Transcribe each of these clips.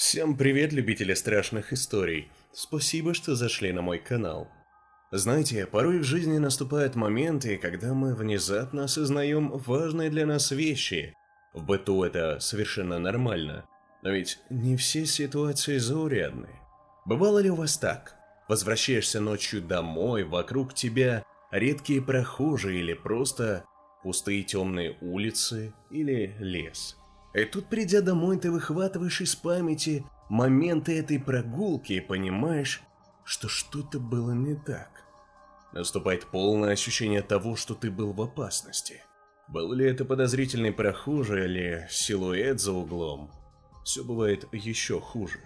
Всем привет, любители страшных историй. Спасибо, что зашли на мой канал. Знаете, порой в жизни наступают моменты, когда мы внезапно осознаем важные для нас вещи. В быту это совершенно нормально. Но ведь не все ситуации заурядны. Бывало ли у вас так? Возвращаешься ночью домой, вокруг тебя редкие прохожие или просто пустые темные улицы или лес. И тут, придя домой, ты выхватываешь из памяти моменты этой прогулки и понимаешь, что что-то было не так. Наступает полное ощущение того, что ты был в опасности. Был ли это подозрительный прохожий или силуэт за углом? Все бывает еще хуже.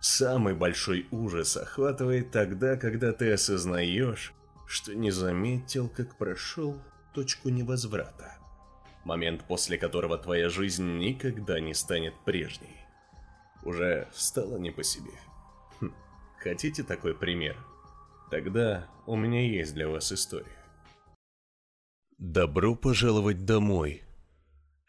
Самый большой ужас охватывает тогда, когда ты осознаешь, что не заметил, как прошел точку невозврата. Момент, после которого твоя жизнь никогда не станет прежней. Уже стало не по себе. Хм, хотите такой пример? Тогда у меня есть для вас история. Добро пожаловать домой.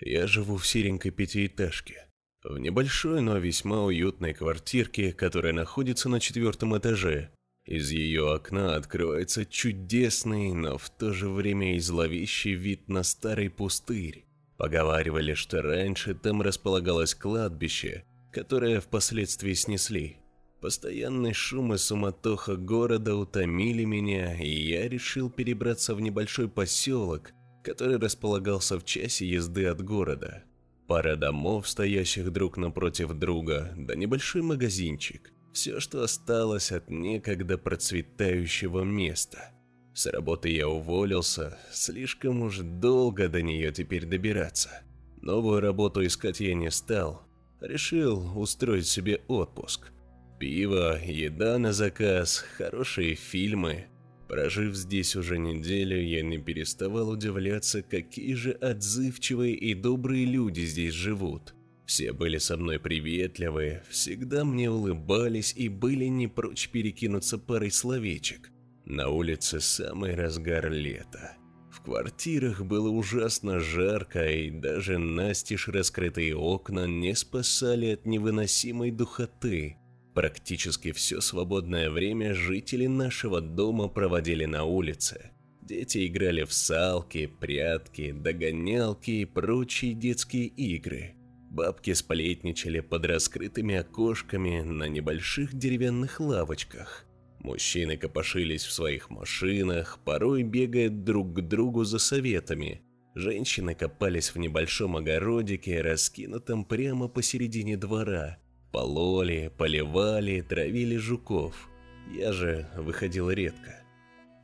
Я живу в серенькой пятиэтажке. В небольшой, но весьма уютной квартирке, которая находится на четвертом этаже. Из ее окна открывается чудесный, но в то же время и зловещий вид на старый пустырь. Поговаривали, что раньше там располагалось кладбище, которое впоследствии снесли. Постоянный шум и суматоха города утомили меня, и я решил перебраться в небольшой поселок, который располагался в часе езды от города. Пара домов, стоящих друг напротив друга, да небольшой магазинчик – все, что осталось от некогда процветающего места. С работы я уволился, слишком уж долго до нее теперь добираться. Новую работу искать я не стал, решил устроить себе отпуск. Пиво, еда на заказ, хорошие фильмы. Прожив здесь уже неделю, я не переставал удивляться, какие же отзывчивые и добрые люди здесь живут. Все были со мной приветливые, всегда мне улыбались и были не прочь перекинуться парой словечек. На улице самый разгар лета. В квартирах было ужасно жарко, и даже настежь раскрытые окна не спасали от невыносимой духоты. Практически все свободное время жители нашего дома проводили на улице. Дети играли в салки, прятки, догонялки и прочие детские игры – Бабки сплетничали под раскрытыми окошками на небольших деревянных лавочках. Мужчины копошились в своих машинах, порой бегая друг к другу за советами. Женщины копались в небольшом огородике, раскинутом прямо посередине двора. Пололи, поливали, травили жуков. Я же выходил редко.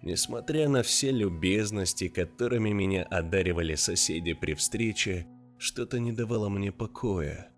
Несмотря на все любезности, которыми меня одаривали соседи при встрече, что-то не давало мне покоя.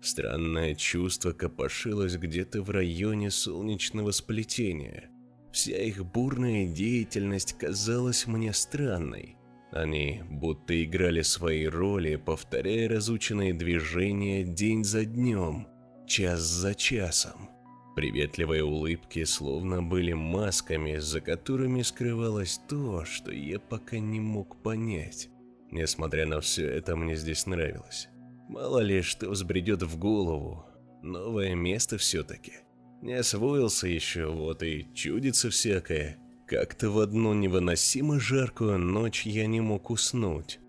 Странное чувство копошилось где-то в районе солнечного сплетения. Вся их бурная деятельность казалась мне странной. Они будто играли свои роли, повторяя разученные движения день за днем, час за часом. Приветливые улыбки словно были масками, за которыми скрывалось то, что я пока не мог понять. Несмотря на все это, мне здесь нравилось. Мало ли, что взбредет в голову. Новое место все-таки. Не освоился еще, вот и чудится всякое. Как-то в одну невыносимо жаркую ночь я не мог уснуть.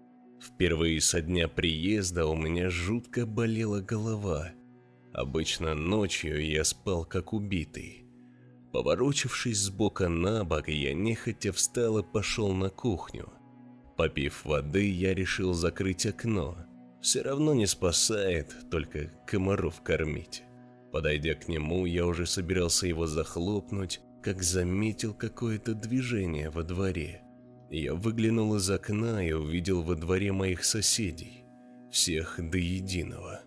Впервые со дня приезда у меня жутко болела голова. Обычно ночью я спал как убитый. Поворочившись с бока на бок, я нехотя встал и пошел на кухню. Попив воды, я решил закрыть окно. Все равно не спасает, только комаров кормить. Подойдя к нему, я уже собирался его захлопнуть, как заметил какое-то движение во дворе. Я выглянул из окна и увидел во дворе моих соседей. Всех до единого.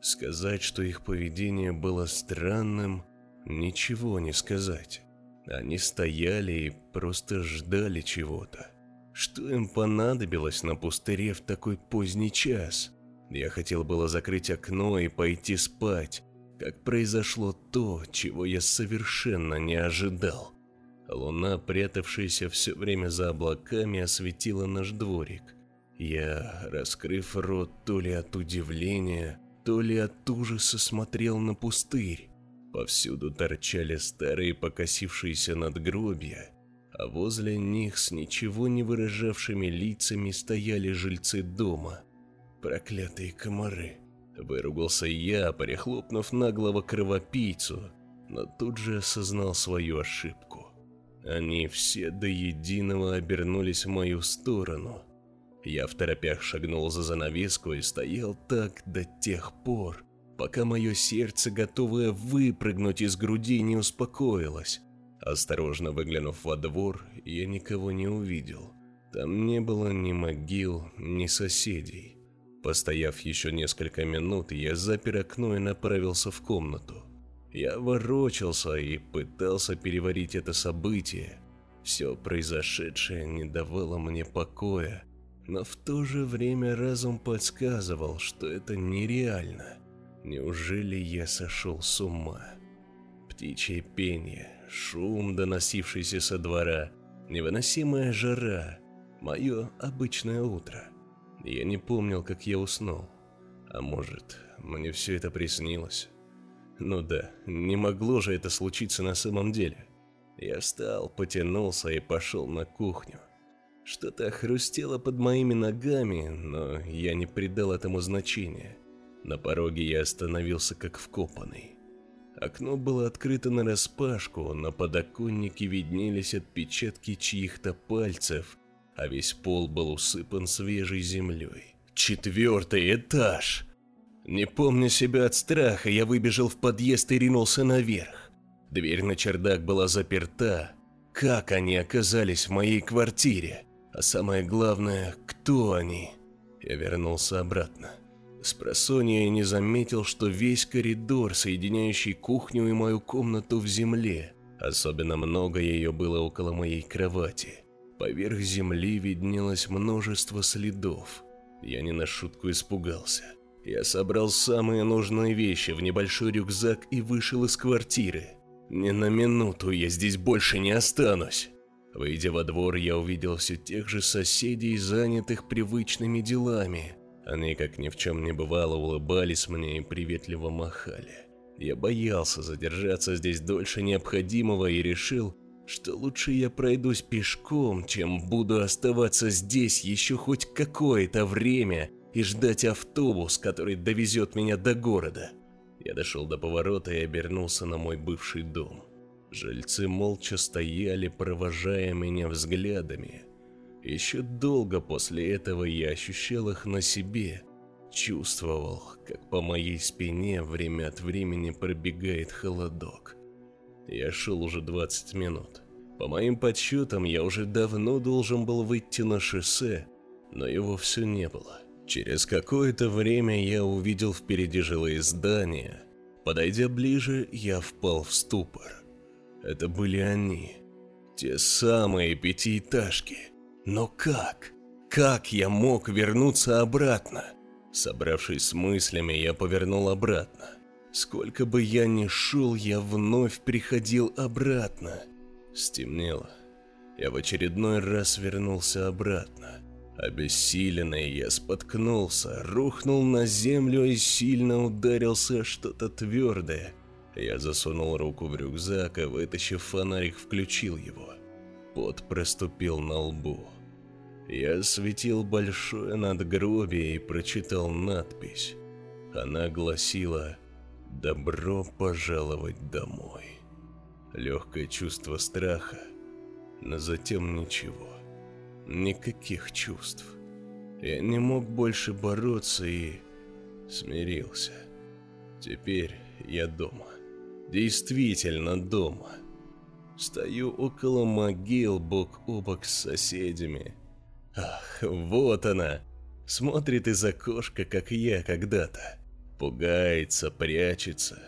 Сказать, что их поведение было странным, ничего не сказать. Они стояли и просто ждали чего-то. Что им понадобилось на пустыре в такой поздний час? Я хотел было закрыть окно и пойти спать, как произошло то, чего я совершенно не ожидал. Луна, прятавшаяся все время за облаками, осветила наш дворик. Я, раскрыв рот то ли от удивления, то ли от ужаса смотрел на пустырь. Повсюду торчали старые покосившиеся надгробья, а возле них с ничего не выражавшими лицами стояли жильцы дома. Проклятые комары. Выругался я, перехлопнув наглого кровопийцу, но тут же осознал свою ошибку. Они все до единого обернулись в мою сторону. Я в торопях шагнул за занавеску и стоял так до тех пор, пока мое сердце, готовое выпрыгнуть из груди, не успокоилось. Осторожно выглянув во двор, я никого не увидел. Там не было ни могил, ни соседей. Постояв еще несколько минут, я запер окно и направился в комнату. Я ворочался и пытался переварить это событие. Все произошедшее не давало мне покоя, но в то же время разум подсказывал, что это нереально. Неужели я сошел с ума? Птичье пение, шум, доносившийся со двора, невыносимая жара, мое обычное утро. Я не помнил, как я уснул. А может, мне все это приснилось? Ну да, не могло же это случиться на самом деле. Я встал, потянулся и пошел на кухню. Что-то хрустело под моими ногами, но я не придал этому значения. На пороге я остановился как вкопанный. Окно было открыто нараспашку, на подоконнике виднелись отпечатки чьих-то пальцев, а весь пол был усыпан свежей землей. Четвертый этаж! Не помня себя от страха, я выбежал в подъезд и ринулся наверх. Дверь на чердак была заперта. Как они оказались в моей квартире? А самое главное, кто они? Я вернулся обратно. С просонья я не заметил, что весь коридор, соединяющий кухню и мою комнату в земле, особенно много ее было около моей кровати. Поверх земли виднелось множество следов. Я не на шутку испугался. Я собрал самые нужные вещи в небольшой рюкзак и вышел из квартиры. Ни на минуту я здесь больше не останусь. Выйдя во двор, я увидел все тех же соседей, занятых привычными делами. Они, как ни в чем не бывало, улыбались мне и приветливо махали. Я боялся задержаться здесь дольше необходимого и решил, что лучше я пройдусь пешком, чем буду оставаться здесь еще хоть какое-то время и ждать автобус, который довезет меня до города. Я дошел до поворота и обернулся на мой бывший дом. Жильцы молча стояли, провожая меня взглядами. Еще долго после этого я ощущал их на себе, чувствовал, как по моей спине время от времени пробегает холодок. Я шел уже 20 минут. По моим подсчетам, я уже давно должен был выйти на шоссе, но его все не было. Через какое-то время я увидел впереди жилые здания. Подойдя ближе, я впал в ступор. Это были они. Те самые пятиэтажки. Но как? Как я мог вернуться обратно? Собравшись с мыслями, я повернул обратно. Сколько бы я ни шел, я вновь приходил обратно. Стемнело. Я в очередной раз вернулся обратно. Обессиленный я споткнулся, рухнул на землю и сильно ударился что-то твердое. Я засунул руку в рюкзак и, вытащив фонарик, включил его. Пот проступил на лбу. Я осветил большое надгробие и прочитал надпись. Она гласила «Добро пожаловать домой». Легкое чувство страха, но затем ничего. Никаких чувств. Я не мог больше бороться и смирился. Теперь я дома. Действительно дома. Стою около могил бок о бок с соседями – Ах, вот она. Смотрит из окошка, как я когда-то. Пугается, прячется.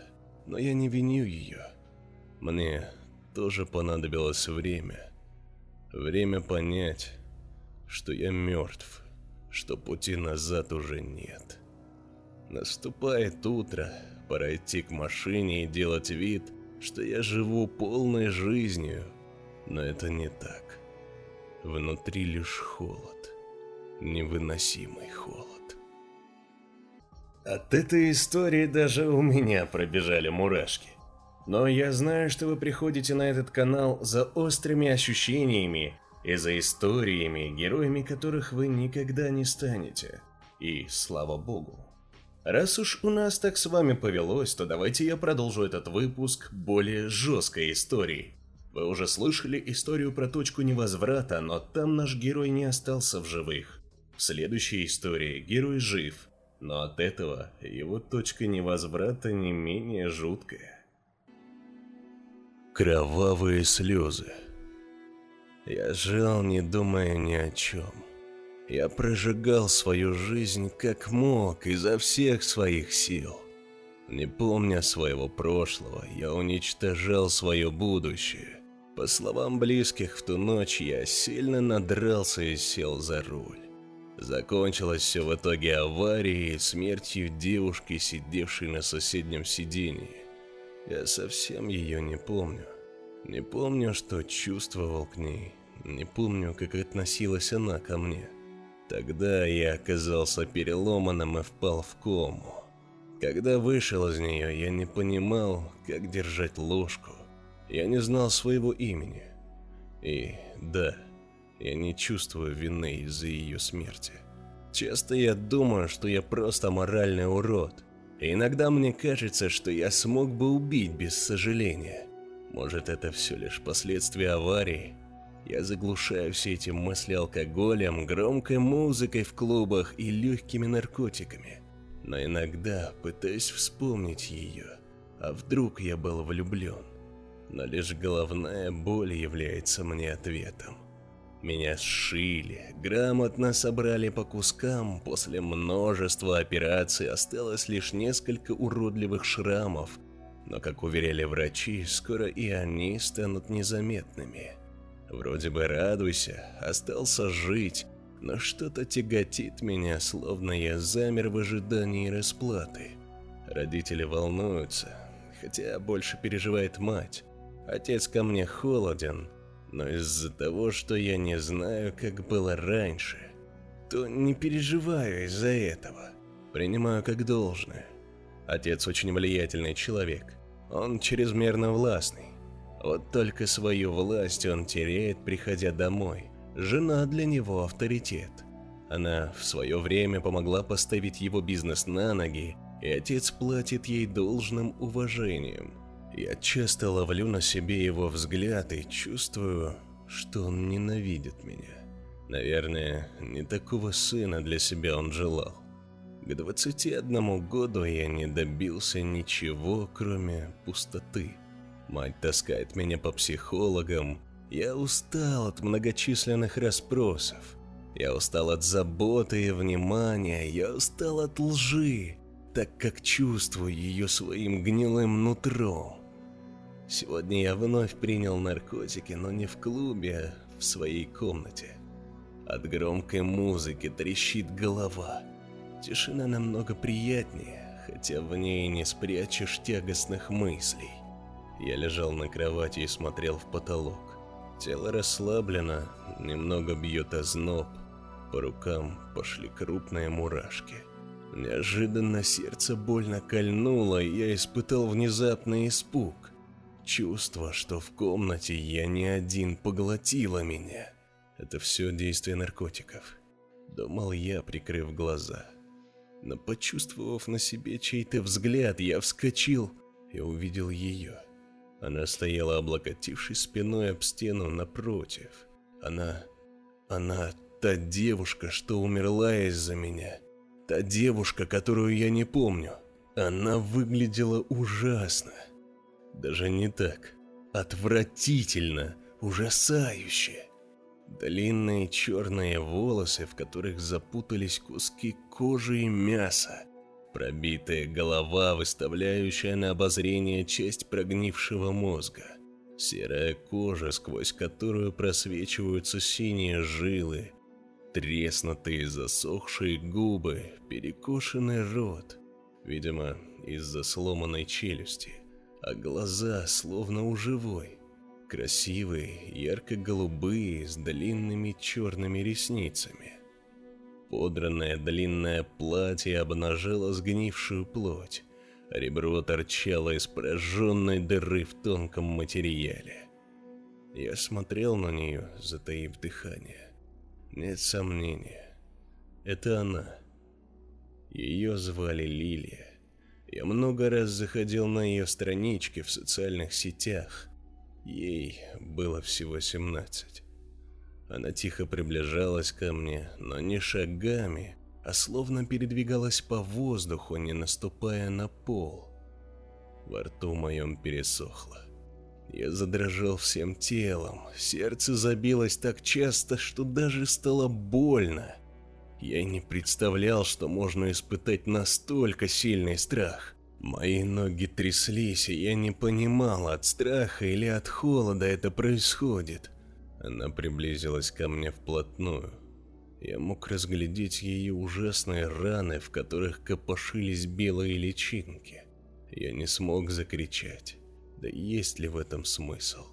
Но я не виню ее. Мне тоже понадобилось время. Время понять, что я мертв, что пути назад уже нет. Наступает утро, пора идти к машине и делать вид, что я живу полной жизнью, но это не так. Внутри лишь холод. Невыносимый холод. От этой истории даже у меня пробежали мурашки. Но я знаю, что вы приходите на этот канал за острыми ощущениями и за историями, героями которых вы никогда не станете. И слава богу. Раз уж у нас так с вами повелось, то давайте я продолжу этот выпуск более жесткой историей. Вы уже слышали историю про точку невозврата, но там наш герой не остался в живых. В следующей истории герой жив, но от этого его точка невозврата не менее жуткая. Кровавые слезы. Я жил, не думая ни о чем. Я прожигал свою жизнь как мог изо всех своих сил. Не помня своего прошлого, я уничтожал свое будущее. По словам близких, в ту ночь я сильно надрался и сел за руль. Закончилось все в итоге аварией и смертью девушки, сидевшей на соседнем сиденье. Я совсем ее не помню. Не помню, что чувствовал к ней. Не помню, как относилась она ко мне. Тогда я оказался переломанным и впал в кому. Когда вышел из нее, я не понимал, как держать ложку. Я не знал своего имени. И да, я не чувствую вины из-за ее смерти. Часто я думаю, что я просто моральный урод – иногда мне кажется, что я смог бы убить без сожаления. Может, это все лишь последствия аварии. Я заглушаю все эти мысли алкоголем, громкой музыкой в клубах и легкими наркотиками. Но иногда пытаюсь вспомнить ее. А вдруг я был влюблен? Но лишь головная боль является мне ответом. Меня сшили, грамотно собрали по кускам, после множества операций осталось лишь несколько уродливых шрамов, но, как уверяли врачи, скоро и они станут незаметными. Вроде бы радуйся, остался жить, но что-то тяготит меня, словно я замер в ожидании расплаты. Родители волнуются, хотя больше переживает мать. Отец ко мне холоден, но из-за того, что я не знаю, как было раньше, то не переживаю из-за этого. Принимаю как должное. Отец очень влиятельный человек. Он чрезмерно властный. Вот только свою власть он теряет, приходя домой. Жена для него авторитет. Она в свое время помогла поставить его бизнес на ноги, и отец платит ей должным уважением. Я часто ловлю на себе его взгляд и чувствую, что он ненавидит меня. Наверное, не такого сына для себя он желал. К 21 году я не добился ничего, кроме пустоты. Мать таскает меня по психологам. Я устал от многочисленных расспросов. Я устал от заботы и внимания. Я устал от лжи, так как чувствую ее своим гнилым нутром. Сегодня я вновь принял наркотики, но не в клубе, а в своей комнате. От громкой музыки трещит голова. Тишина намного приятнее, хотя в ней не спрячешь тягостных мыслей. Я лежал на кровати и смотрел в потолок. Тело расслаблено, немного бьет озноб, по рукам пошли крупные мурашки. Неожиданно сердце больно кольнуло, и я испытал внезапный испуг. Чувство, что в комнате я не один, поглотило меня. Это все действие наркотиков. Думал я, прикрыв глаза. Но почувствовав на себе чей-то взгляд, я вскочил и увидел ее. Она стояла, облокотившись спиной об стену напротив. Она... она та девушка, что умерла из-за меня. Та девушка, которую я не помню. Она выглядела ужасно. Даже не так. Отвратительно, ужасающе. Длинные черные волосы, в которых запутались куски кожи и мяса. Пробитая голова, выставляющая на обозрение часть прогнившего мозга. Серая кожа, сквозь которую просвечиваются синие жилы. Треснутые засохшие губы, перекошенный рот. Видимо, из-за сломанной челюсти а глаза словно у живой. Красивые, ярко-голубые, с длинными черными ресницами. Подранное длинное платье обнажило сгнившую плоть. Ребро торчало из пораженной дыры в тонком материале. Я смотрел на нее, затаив дыхание. Нет сомнения, это она. Ее звали Лилия. Я много раз заходил на ее странички в социальных сетях. Ей было всего 17. Она тихо приближалась ко мне, но не шагами, а словно передвигалась по воздуху, не наступая на пол. Во рту моем пересохло. Я задрожал всем телом, сердце забилось так часто, что даже стало больно. Я не представлял, что можно испытать настолько сильный страх. Мои ноги тряслись, и я не понимал, от страха или от холода это происходит. Она приблизилась ко мне вплотную. Я мог разглядеть ее ужасные раны, в которых копошились белые личинки. Я не смог закричать. Да есть ли в этом смысл?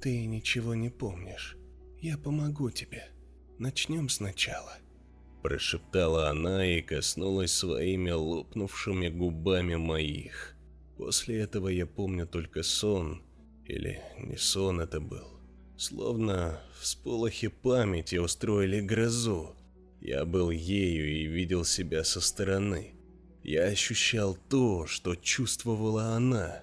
Ты ничего не помнишь. Я помогу тебе. Начнем сначала. Прошептала она и коснулась своими лопнувшими губами моих. После этого я помню только сон, или не сон это был. Словно всполохи памяти устроили грозу. Я был ею и видел себя со стороны. Я ощущал то, что чувствовала она.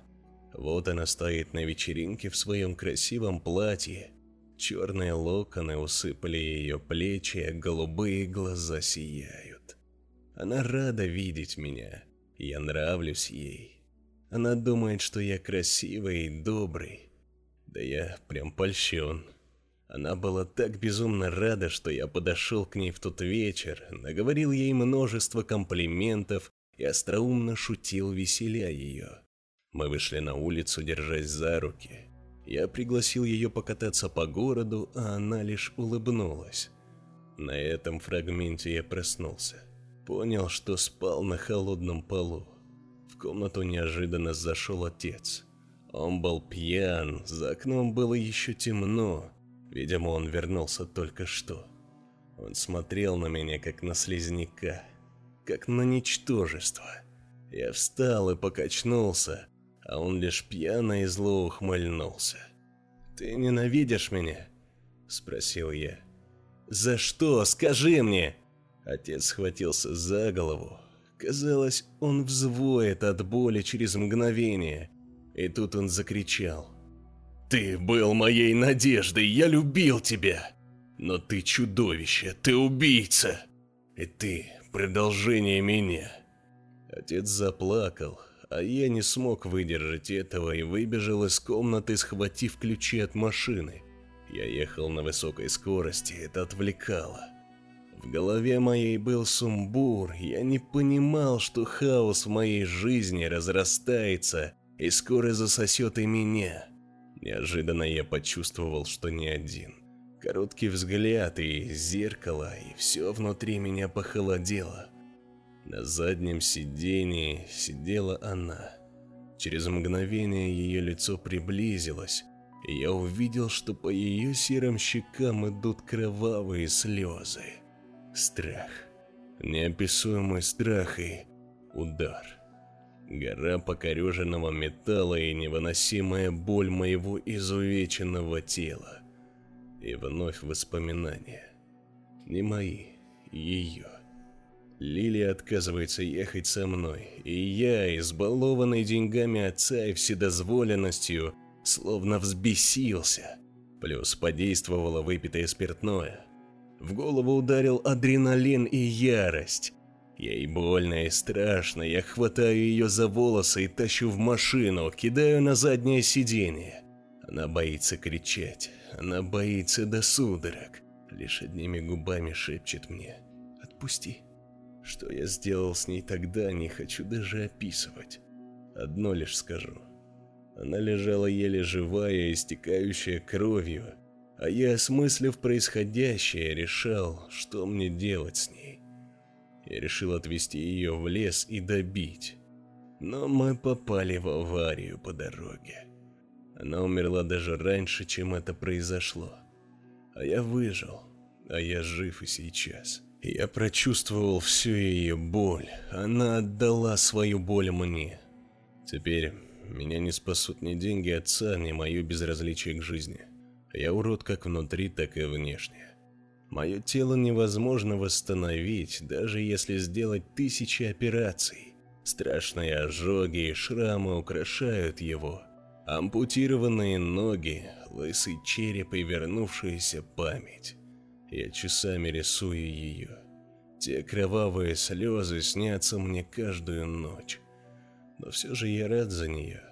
Вот она стоит на вечеринке в своем красивом платье. Черные локоны усыпали ее плечи, а голубые глаза сияют. Она рада видеть меня. Я нравлюсь ей. Она думает, что я красивый и добрый. Да я прям польщен. Она была так безумно рада, что я подошел к ней в тот вечер, наговорил ей множество комплиментов и остроумно шутил, веселя ее. Мы вышли на улицу, держась за руки. Я пригласил ее покататься по городу, а она лишь улыбнулась. На этом фрагменте я проснулся. Понял, что спал на холодном полу. В комнату неожиданно зашел отец. Он был пьян, за окном было еще темно. Видимо, он вернулся только что. Он смотрел на меня, как на слизняка, как на ничтожество. Я встал и покачнулся, а он лишь пьяно и зло ухмыльнулся. «Ты ненавидишь меня?» – спросил я. «За что? Скажи мне!» Отец схватился за голову. Казалось, он взвоет от боли через мгновение. И тут он закричал. «Ты был моей надеждой, я любил тебя! Но ты чудовище, ты убийца! И ты продолжение меня!» Отец заплакал, а я не смог выдержать этого и выбежал из комнаты, схватив ключи от машины. Я ехал на высокой скорости, это отвлекало. В голове моей был сумбур, я не понимал, что хаос в моей жизни разрастается и скоро засосет и меня. Неожиданно я почувствовал, что не один. Короткий взгляд и зеркало, и все внутри меня похолодело. На заднем сидении сидела она. Через мгновение ее лицо приблизилось, и я увидел, что по ее серым щекам идут кровавые слезы. Страх. Неописуемый страх и удар. Гора покореженного металла и невыносимая боль моего изувеченного тела. И вновь воспоминания. Не мои, ее. Лилия отказывается ехать со мной, и я, избалованный деньгами отца и вседозволенностью, словно взбесился. Плюс подействовало выпитое спиртное. В голову ударил адреналин и ярость. Ей больно и страшно, я хватаю ее за волосы и тащу в машину, кидаю на заднее сиденье. Она боится кричать, она боится до судорог, лишь одними губами шепчет мне «Отпусти». Что я сделал с ней тогда, не хочу даже описывать. Одно лишь скажу. Она лежала еле живая, истекающая кровью, а я, осмыслив происходящее, решал, что мне делать с ней. Я решил отвезти ее в лес и добить. Но мы попали в аварию по дороге. Она умерла даже раньше, чем это произошло. А я выжил, а я жив и сейчас. Я прочувствовал всю ее боль. Она отдала свою боль мне. Теперь меня не спасут ни деньги отца, ни мое безразличие к жизни. Я урод как внутри, так и внешне. Мое тело невозможно восстановить, даже если сделать тысячи операций. Страшные ожоги и шрамы украшают его. Ампутированные ноги, лысый череп и вернувшаяся память. Я часами рисую ее. Те кровавые слезы снятся мне каждую ночь. Но все же я рад за нее.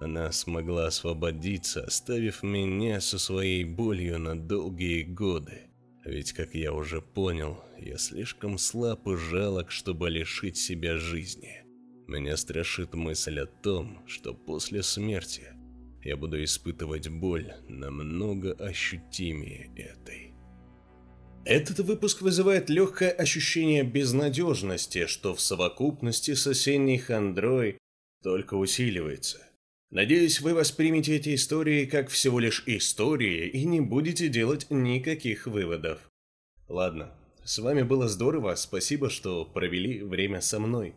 Она смогла освободиться, оставив меня со своей болью на долгие годы. Ведь, как я уже понял, я слишком слаб и жалок, чтобы лишить себя жизни. Меня страшит мысль о том, что после смерти я буду испытывать боль намного ощутимее этой. Этот выпуск вызывает легкое ощущение безнадежности, что в совокупности с осенней хандрой только усиливается. Надеюсь, вы воспримете эти истории как всего лишь истории и не будете делать никаких выводов. Ладно, с вами было здорово, спасибо, что провели время со мной.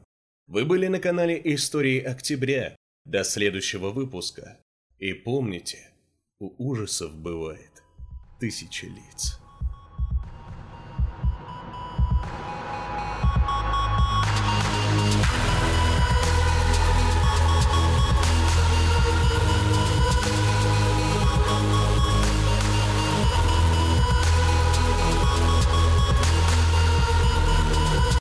Вы были на канале Истории Октября. До следующего выпуска. И помните, у ужасов бывает тысяча лиц.